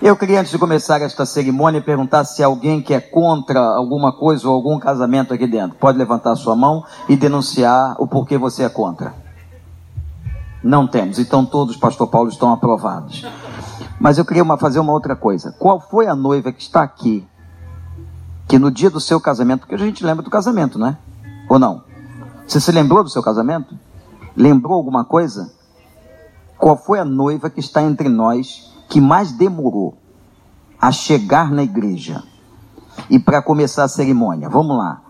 Eu queria, antes de começar esta cerimônia, perguntar se alguém que é contra alguma coisa ou algum casamento aqui dentro. Pode levantar sua mão e denunciar o porquê você é contra. Não temos. Então todos, pastor Paulo, estão aprovados. Mas eu queria uma, fazer uma outra coisa. Qual foi a noiva que está aqui, que no dia do seu casamento, porque a gente lembra do casamento, né? Ou não? Você se lembrou do seu casamento? Lembrou alguma coisa? Qual foi a noiva que está entre nós que mais demorou a chegar na igreja e para começar a cerimônia? Vamos lá.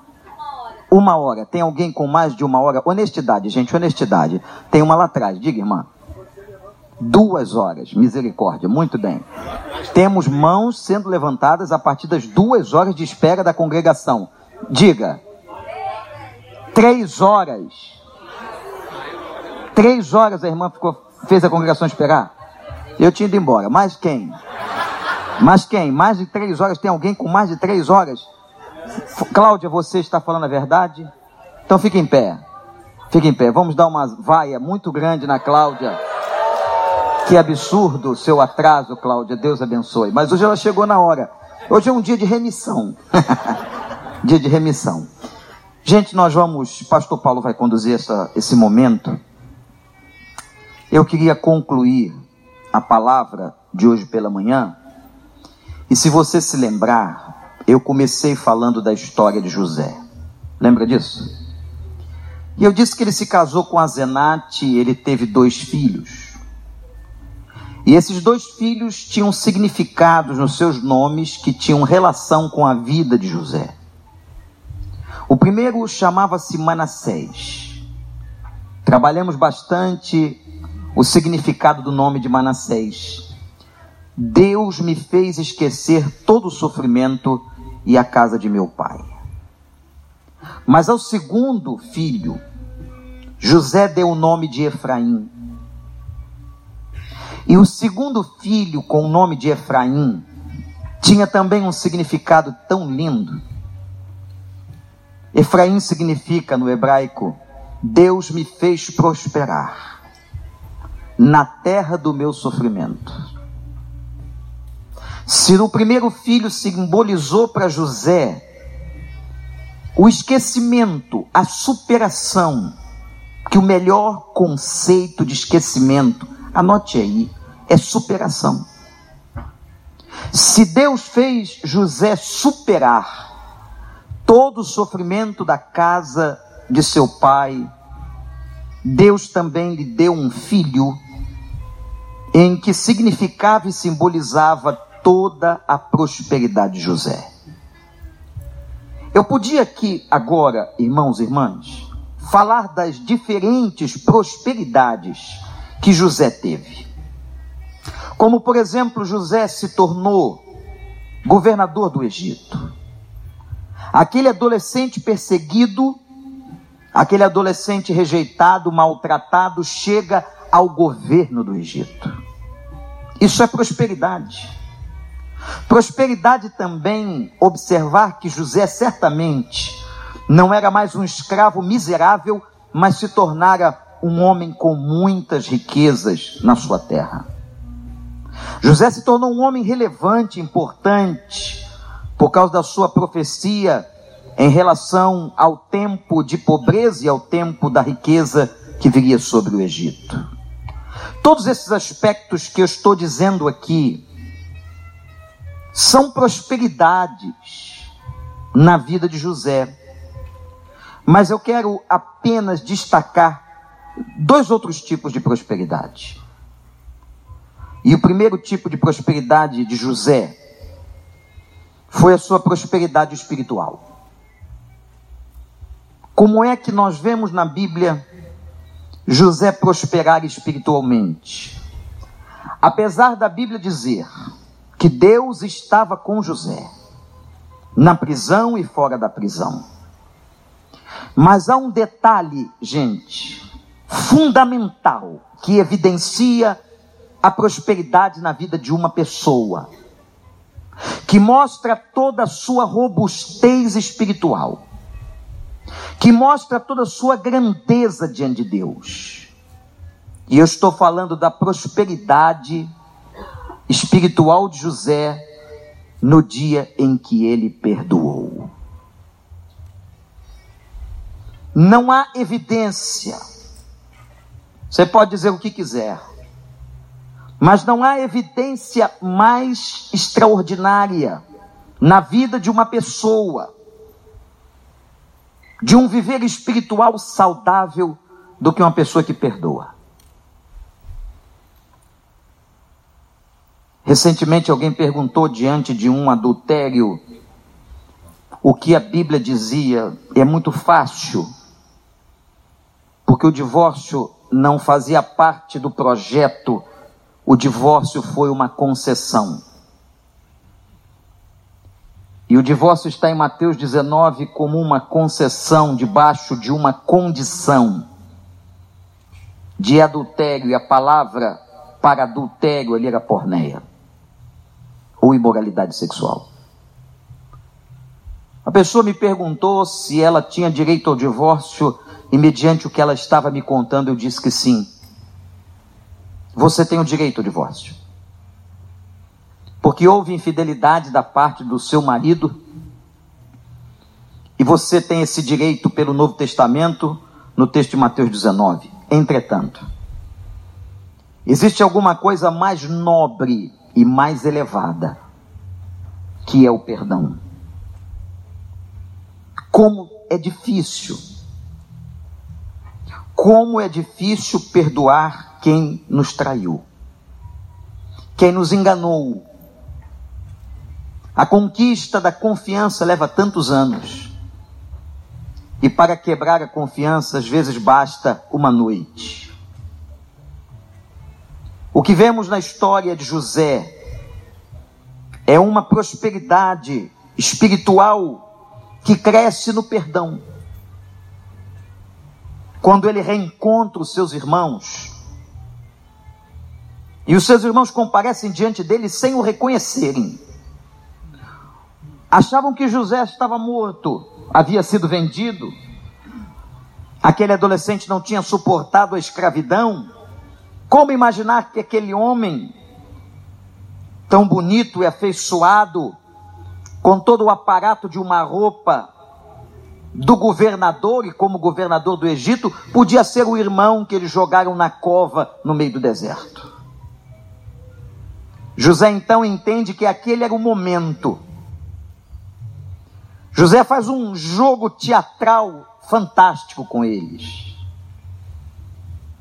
Uma hora. Tem alguém com mais de uma hora? Honestidade, gente, honestidade. Tem uma lá atrás. Diga, irmã. Duas horas. Misericórdia. Muito bem. Temos mãos sendo levantadas a partir das duas horas de espera da congregação. Diga. Três horas. Três horas a irmã ficou, fez a congregação esperar. Eu tinha ido embora. Mais quem? Mais quem? Mais de três horas? Tem alguém com mais de três horas? Cláudia, você está falando a verdade? Então fique em pé. Fique em pé. Vamos dar uma vaia muito grande na Cláudia. Que absurdo o seu atraso, Cláudia. Deus abençoe. Mas hoje ela chegou na hora. Hoje é um dia de remissão. dia de remissão. Gente, nós vamos. Pastor Paulo vai conduzir essa, esse momento. Eu queria concluir a palavra de hoje pela manhã. E se você se lembrar, eu comecei falando da história de José. Lembra disso? E eu disse que ele se casou com a Zenate, ele teve dois filhos. E esses dois filhos tinham significados nos seus nomes que tinham relação com a vida de José. O primeiro chamava-se Manassés. Trabalhamos bastante o significado do nome de Manassés. Deus me fez esquecer todo o sofrimento e a casa de meu pai. Mas ao segundo filho, José deu o nome de Efraim. E o segundo filho, com o nome de Efraim, tinha também um significado tão lindo. Efraim significa no hebraico: Deus me fez prosperar na terra do meu sofrimento. Se no primeiro filho simbolizou para José o esquecimento, a superação, que o melhor conceito de esquecimento, anote aí, é superação. Se Deus fez José superar todo o sofrimento da casa de seu pai, Deus também lhe deu um filho em que significava e simbolizava toda a prosperidade de José. Eu podia aqui agora, irmãos e irmãs, falar das diferentes prosperidades que José teve. Como, por exemplo, José se tornou governador do Egito. Aquele adolescente perseguido, aquele adolescente rejeitado, maltratado, chega ao governo do Egito. Isso é prosperidade. Prosperidade também observar que José certamente não era mais um escravo miserável, mas se tornara um homem com muitas riquezas na sua terra. José se tornou um homem relevante, importante, por causa da sua profecia em relação ao tempo de pobreza e ao tempo da riqueza que viria sobre o Egito. Todos esses aspectos que eu estou dizendo aqui são prosperidades na vida de José. Mas eu quero apenas destacar dois outros tipos de prosperidade. E o primeiro tipo de prosperidade de José foi a sua prosperidade espiritual. Como é que nós vemos na Bíblia José prosperar espiritualmente. Apesar da Bíblia dizer que Deus estava com José, na prisão e fora da prisão. Mas há um detalhe, gente, fundamental, que evidencia a prosperidade na vida de uma pessoa, que mostra toda a sua robustez espiritual que mostra toda a sua grandeza diante de Deus. E eu estou falando da prosperidade espiritual de José no dia em que ele perdoou. Não há evidência. Você pode dizer o que quiser, mas não há evidência mais extraordinária na vida de uma pessoa, de um viver espiritual saudável, do que uma pessoa que perdoa. Recentemente alguém perguntou diante de um adultério o que a Bíblia dizia. É muito fácil, porque o divórcio não fazia parte do projeto, o divórcio foi uma concessão. E o divórcio está em Mateus 19 como uma concessão debaixo de uma condição de adultério, e a palavra para adultério ali era porneia ou imoralidade sexual. A pessoa me perguntou se ela tinha direito ao divórcio e, mediante o que ela estava me contando, eu disse que sim. Você tem o direito ao divórcio. Porque houve infidelidade da parte do seu marido e você tem esse direito pelo Novo Testamento, no texto de Mateus 19. Entretanto, existe alguma coisa mais nobre e mais elevada, que é o perdão. Como é difícil, como é difícil perdoar quem nos traiu, quem nos enganou. A conquista da confiança leva tantos anos. E para quebrar a confiança, às vezes basta uma noite. O que vemos na história de José é uma prosperidade espiritual que cresce no perdão. Quando ele reencontra os seus irmãos, e os seus irmãos comparecem diante dele sem o reconhecerem. Achavam que José estava morto, havia sido vendido. Aquele adolescente não tinha suportado a escravidão como imaginar que aquele homem, tão bonito e afeiçoado, com todo o aparato de uma roupa do governador e como governador do Egito, podia ser o irmão que eles jogaram na cova no meio do deserto. José então entende que aquele era o momento. José faz um jogo teatral fantástico com eles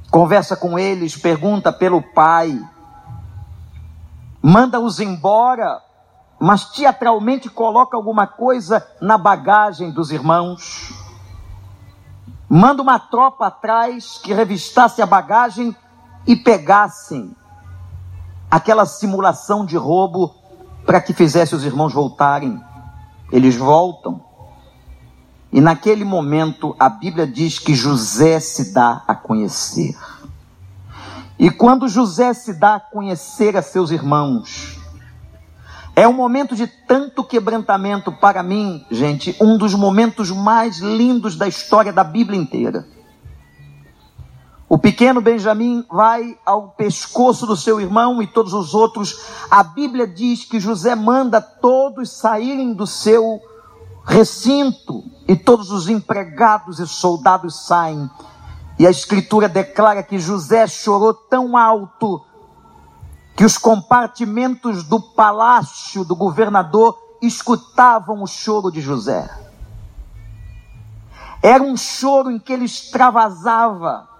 conversa com eles, pergunta pelo pai, manda-os embora, mas teatralmente coloca alguma coisa na bagagem dos irmãos. Manda uma tropa atrás que revistasse a bagagem e pegassem aquela simulação de roubo para que fizesse os irmãos voltarem. Eles voltam. E naquele momento a Bíblia diz que José se dá a conhecer. E quando José se dá a conhecer a seus irmãos, é um momento de tanto quebrantamento para mim, gente, um dos momentos mais lindos da história da Bíblia inteira. O pequeno Benjamim vai ao pescoço do seu irmão e todos os outros. A Bíblia diz que José manda todos saírem do seu recinto e todos os empregados e soldados saem. E a Escritura declara que José chorou tão alto que os compartimentos do palácio do governador escutavam o choro de José. Era um choro em que ele extravasava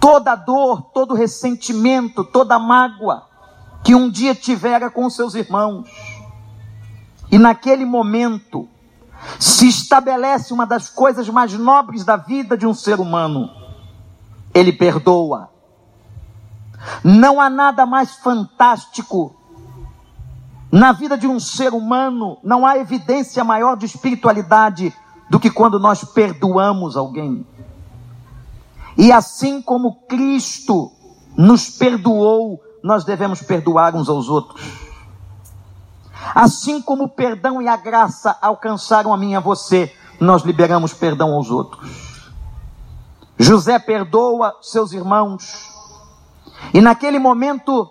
toda dor, todo ressentimento, toda mágoa que um dia tivera com seus irmãos. E naquele momento, se estabelece uma das coisas mais nobres da vida de um ser humano. Ele perdoa. Não há nada mais fantástico na vida de um ser humano, não há evidência maior de espiritualidade do que quando nós perdoamos alguém. E assim como Cristo nos perdoou, nós devemos perdoar uns aos outros. Assim como o perdão e a graça alcançaram a mim e a você, nós liberamos perdão aos outros. José perdoa seus irmãos, e naquele momento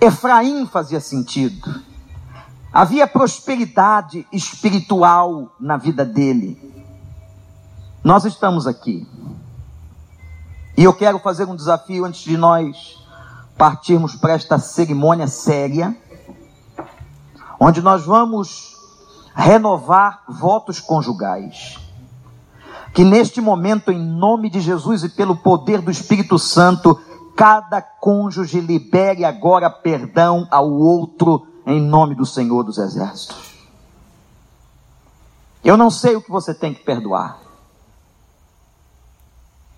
Efraim fazia sentido. Havia prosperidade espiritual na vida dele. Nós estamos aqui. E eu quero fazer um desafio antes de nós partirmos para esta cerimônia séria, onde nós vamos renovar votos conjugais. Que neste momento, em nome de Jesus e pelo poder do Espírito Santo, cada cônjuge libere agora perdão ao outro em nome do Senhor dos Exércitos. Eu não sei o que você tem que perdoar.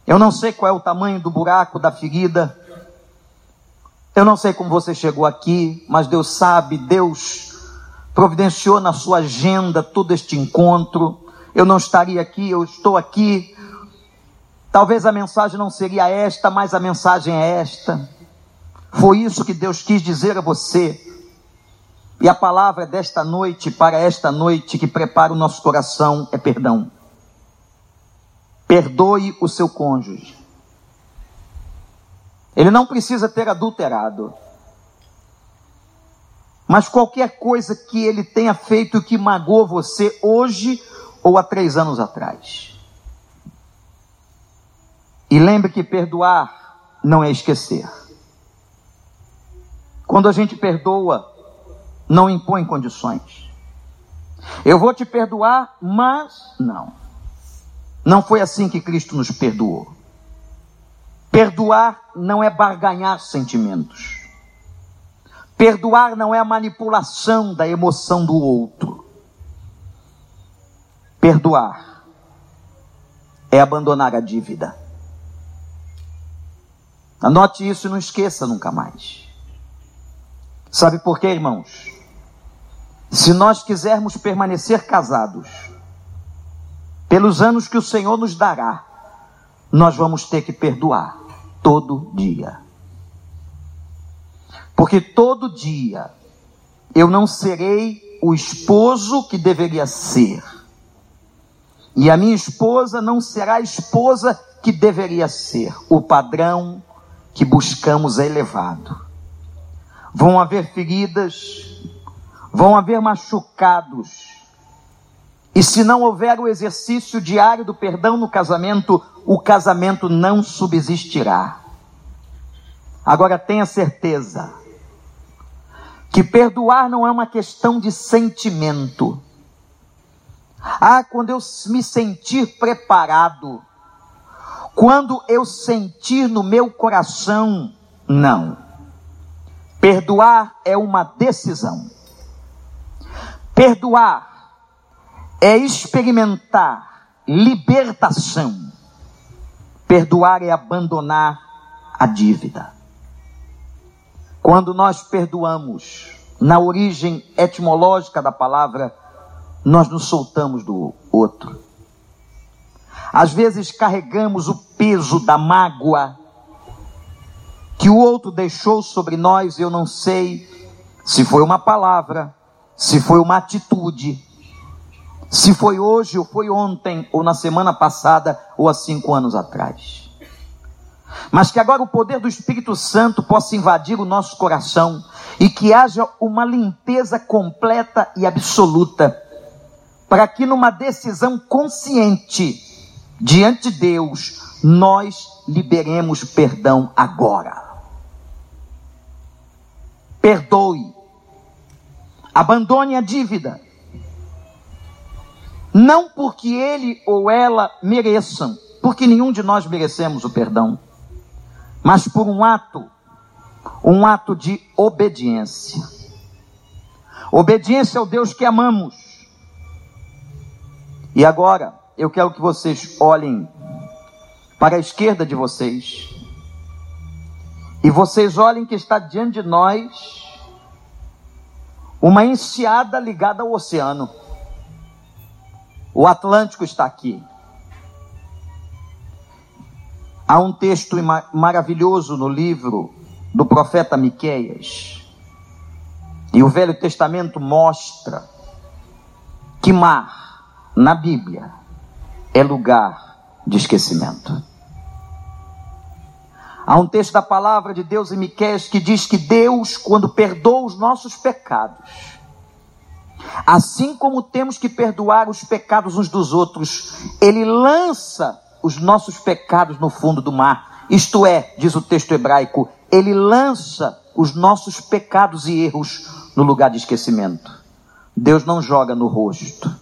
Eu não sei qual é o tamanho do buraco, da ferida. Eu não sei como você chegou aqui, mas Deus sabe, Deus providenciou na sua agenda todo este encontro. Eu não estaria aqui, eu estou aqui. Talvez a mensagem não seria esta, mas a mensagem é esta. Foi isso que Deus quis dizer a você. E a palavra desta noite, para esta noite que prepara o nosso coração, é perdão. Perdoe o seu cônjuge. Ele não precisa ter adulterado. Mas qualquer coisa que ele tenha feito que magoou você hoje ou há três anos atrás. E lembre que perdoar não é esquecer. Quando a gente perdoa, não impõe condições. Eu vou te perdoar, mas não. Não foi assim que Cristo nos perdoou. Perdoar não é barganhar sentimentos. Perdoar não é a manipulação da emoção do outro. Perdoar é abandonar a dívida. Anote isso e não esqueça nunca mais. Sabe por quê, irmãos? Se nós quisermos permanecer casados, pelos anos que o Senhor nos dará, nós vamos ter que perdoar todo dia. Porque todo dia eu não serei o esposo que deveria ser. E a minha esposa não será a esposa que deveria ser. O padrão que buscamos é elevado. Vão haver feridas, vão haver machucados, e se não houver o exercício diário do perdão no casamento, o casamento não subsistirá. Agora tenha certeza que perdoar não é uma questão de sentimento. Ah, quando eu me sentir preparado, quando eu sentir no meu coração, não. Perdoar é uma decisão. Perdoar é experimentar libertação. Perdoar é abandonar a dívida. Quando nós perdoamos, na origem etimológica da palavra, nós nos soltamos do outro. Às vezes carregamos o peso da mágoa que o outro deixou sobre nós, eu não sei se foi uma palavra, se foi uma atitude, se foi hoje, ou foi ontem, ou na semana passada, ou há cinco anos atrás. Mas que agora o poder do Espírito Santo possa invadir o nosso coração e que haja uma limpeza completa e absoluta, para que numa decisão consciente diante de Deus, nós liberemos perdão agora. Perdoe, abandone a dívida não porque ele ou ela mereçam, porque nenhum de nós merecemos o perdão, mas por um ato, um ato de obediência. Obediência ao Deus que amamos. E agora, eu quero que vocês olhem para a esquerda de vocês. E vocês olhem que está diante de nós uma enseada ligada ao oceano. O Atlântico está aqui. Há um texto maravilhoso no livro do profeta Miqueias. E o Velho Testamento mostra que mar, na Bíblia, é lugar de esquecimento. Há um texto da palavra de Deus em Miqueias que diz que Deus, quando perdoa os nossos pecados, assim como temos que perdoar os pecados uns dos outros, ele lança os nossos pecados no fundo do mar. Isto é, diz o texto hebraico, ele lança os nossos pecados e erros no lugar de esquecimento. Deus não joga no rosto,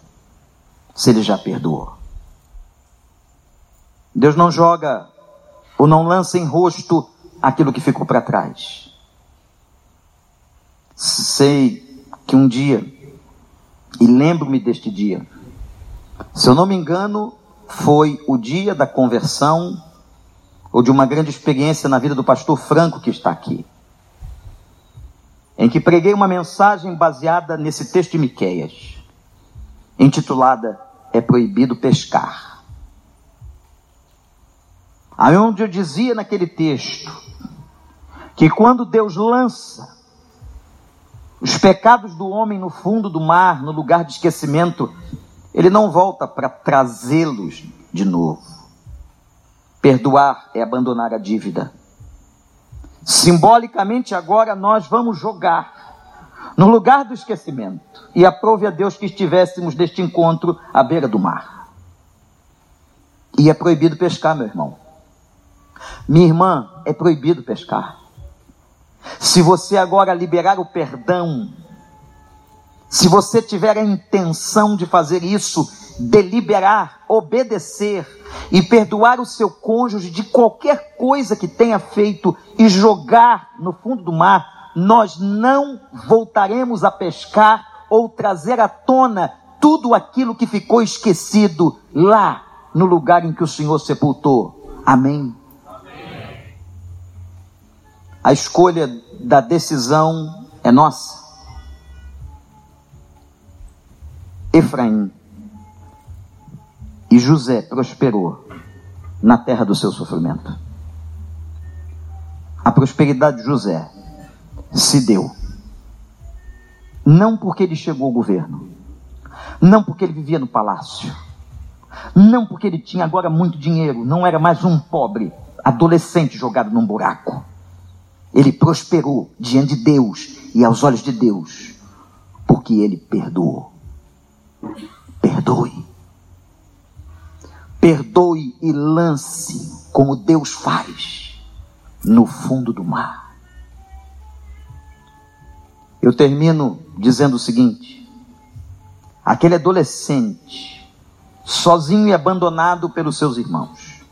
se ele já perdoou. Deus não joga ou não lança em rosto aquilo que ficou para trás. Sei que um dia, e lembro-me deste dia, se eu não me engano, foi o dia da conversão ou de uma grande experiência na vida do pastor Franco que está aqui, em que preguei uma mensagem baseada nesse texto de Miqueias, intitulada É proibido pescar. Aonde eu dizia naquele texto que quando Deus lança os pecados do homem no fundo do mar, no lugar de esquecimento, ele não volta para trazê-los de novo. Perdoar é abandonar a dívida. Simbolicamente, agora nós vamos jogar no lugar do esquecimento. E aprove a Deus que estivéssemos neste encontro à beira do mar. E é proibido pescar, meu irmão. Minha irmã, é proibido pescar. Se você agora liberar o perdão, se você tiver a intenção de fazer isso, deliberar, obedecer e perdoar o seu cônjuge de qualquer coisa que tenha feito e jogar no fundo do mar, nós não voltaremos a pescar ou trazer à tona tudo aquilo que ficou esquecido lá no lugar em que o Senhor sepultou. Amém. A escolha da decisão é nossa. Efraim e José prosperou na terra do seu sofrimento. A prosperidade de José se deu não porque ele chegou ao governo, não porque ele vivia no palácio, não porque ele tinha agora muito dinheiro, não era mais um pobre adolescente jogado num buraco. Ele prosperou diante de Deus e aos olhos de Deus, porque ele perdoou. Perdoe. Perdoe e lance, como Deus faz, no fundo do mar. Eu termino dizendo o seguinte: aquele adolescente, sozinho e abandonado pelos seus irmãos,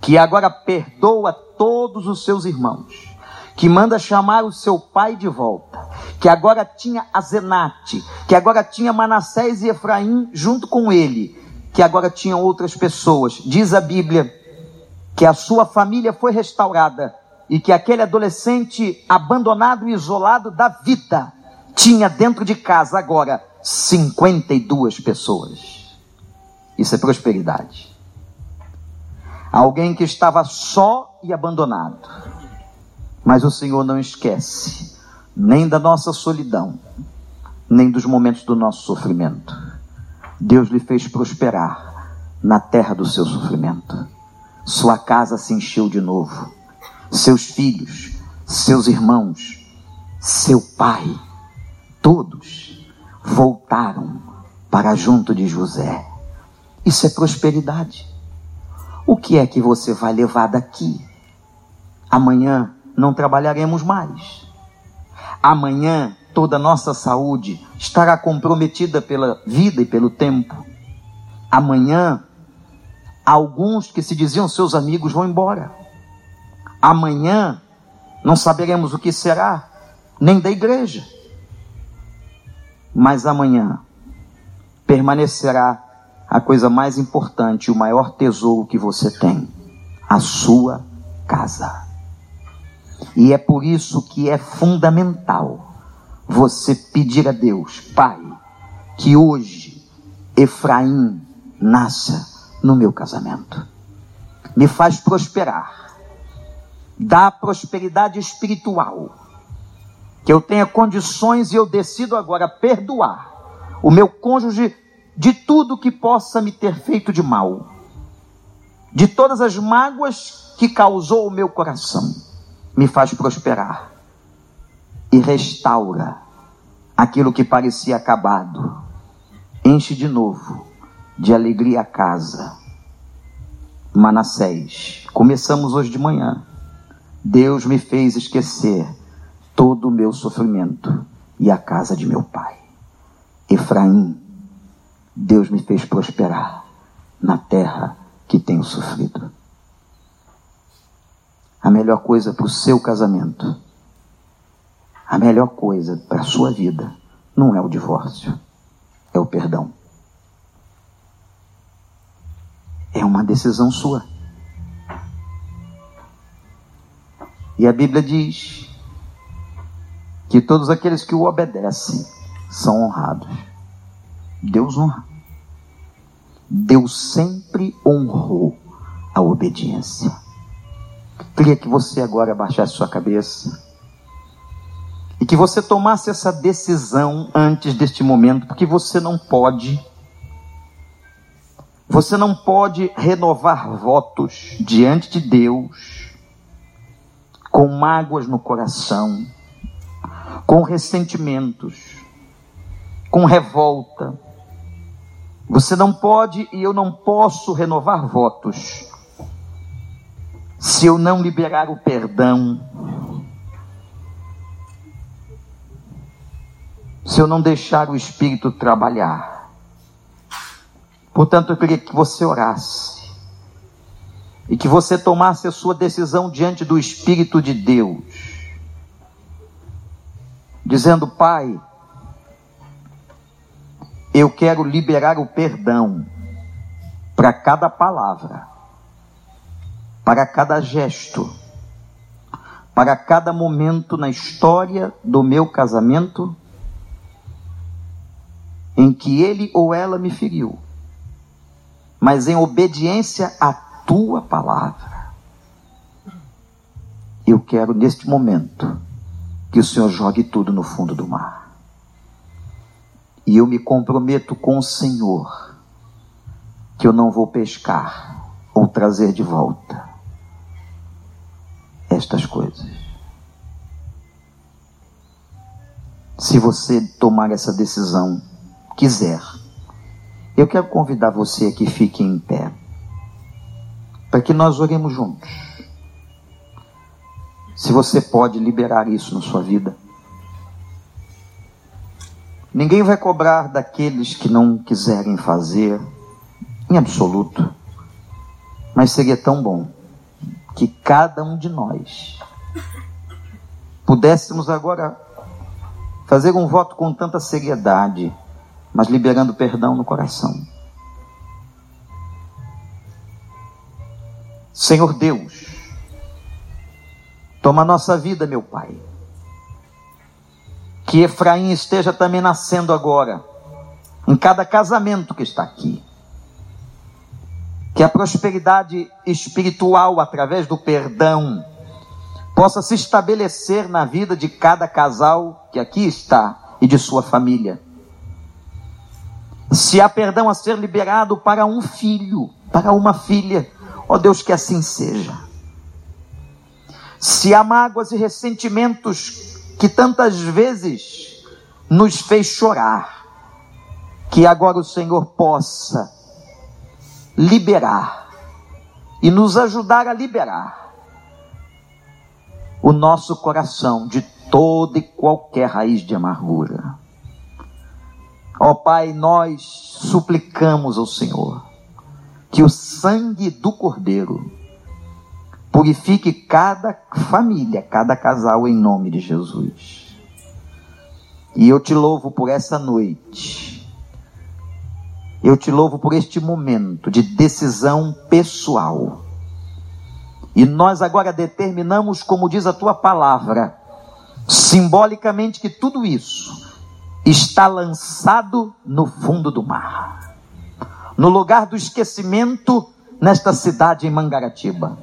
que agora perdoa todos os seus irmãos, que manda chamar o seu pai de volta, que agora tinha Azenate, que agora tinha Manassés e Efraim junto com ele, que agora tinha outras pessoas. Diz a Bíblia que a sua família foi restaurada e que aquele adolescente abandonado e isolado da vida tinha dentro de casa agora 52 pessoas. Isso é prosperidade. Alguém que estava só e abandonado mas o Senhor não esquece nem da nossa solidão, nem dos momentos do nosso sofrimento. Deus lhe fez prosperar na terra do seu sofrimento. Sua casa se encheu de novo. Seus filhos, seus irmãos, seu pai, todos voltaram para junto de José. Isso é prosperidade. O que é que você vai levar daqui? Amanhã não trabalharemos mais. Amanhã toda a nossa saúde estará comprometida pela vida e pelo tempo. Amanhã alguns que se diziam seus amigos vão embora. Amanhã não saberemos o que será, nem da igreja. Mas amanhã permanecerá a coisa mais importante, o maior tesouro que você tem: a sua casa. E é por isso que é fundamental você pedir a Deus, Pai, que hoje Efraim nasça no meu casamento. Me faz prosperar. Dá prosperidade espiritual. Que eu tenha condições e eu decido agora perdoar o meu cônjuge de tudo que possa me ter feito de mal. de todas as mágoas que causou o meu coração, me faz prosperar e restaura aquilo que parecia acabado, enche de novo de alegria a casa. Manassés, começamos hoje de manhã. Deus me fez esquecer todo o meu sofrimento e a casa de meu pai. Efraim, Deus me fez prosperar na terra que tenho sofrido. A melhor coisa para o seu casamento, a melhor coisa para a sua vida, não é o divórcio, é o perdão. É uma decisão sua. E a Bíblia diz que todos aqueles que o obedecem são honrados. Deus honra. Deus sempre honrou a obediência. Queria que você agora abaixasse sua cabeça e que você tomasse essa decisão antes deste momento, porque você não pode, você não pode renovar votos diante de Deus com mágoas no coração, com ressentimentos, com revolta, você não pode e eu não posso renovar votos se eu não liberar o perdão, se eu não deixar o Espírito trabalhar. Portanto, eu queria que você orasse e que você tomasse a sua decisão diante do Espírito de Deus, dizendo: Pai, eu quero liberar o perdão para cada palavra, para cada gesto, para cada momento na história do meu casamento em que ele ou ela me feriu, mas em obediência à tua palavra. Eu quero neste momento que o Senhor jogue tudo no fundo do mar. E eu me comprometo com o Senhor que eu não vou pescar ou trazer de volta estas coisas. Se você tomar essa decisão, quiser, eu quero convidar você a que fique em pé, para que nós oremos juntos. Se você pode liberar isso na sua vida, Ninguém vai cobrar daqueles que não quiserem fazer, em absoluto. Mas seria tão bom que cada um de nós pudéssemos agora fazer um voto com tanta seriedade, mas liberando perdão no coração. Senhor Deus, toma nossa vida, meu Pai que Efraim esteja também nascendo agora, em cada casamento que está aqui. Que a prosperidade espiritual, através do perdão, possa se estabelecer na vida de cada casal que aqui está e de sua família. Se há perdão a ser liberado para um filho, para uma filha, ó Deus, que assim seja. Se há mágoas e ressentimentos que tantas vezes nos fez chorar, que agora o Senhor possa liberar e nos ajudar a liberar o nosso coração de toda e qualquer raiz de amargura. Ó Pai, nós suplicamos ao Senhor que o sangue do Cordeiro Purifique cada família, cada casal em nome de Jesus. E eu te louvo por essa noite. Eu te louvo por este momento de decisão pessoal. E nós agora determinamos, como diz a tua palavra, simbolicamente que tudo isso está lançado no fundo do mar, no lugar do esquecimento nesta cidade em Mangaratiba.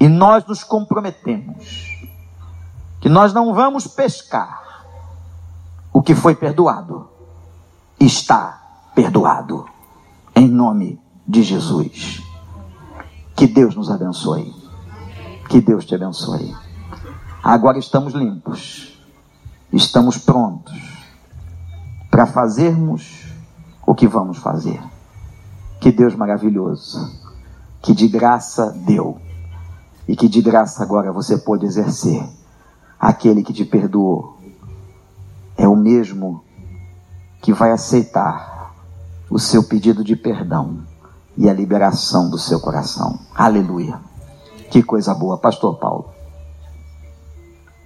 E nós nos comprometemos que nós não vamos pescar o que foi perdoado. Está perdoado. Em nome de Jesus. Que Deus nos abençoe. Que Deus te abençoe. Agora estamos limpos. Estamos prontos para fazermos o que vamos fazer. Que Deus maravilhoso, que de graça deu e que de graça agora você pode exercer. Aquele que te perdoou é o mesmo que vai aceitar o seu pedido de perdão e a liberação do seu coração. Aleluia. Que coisa boa, Pastor Paulo.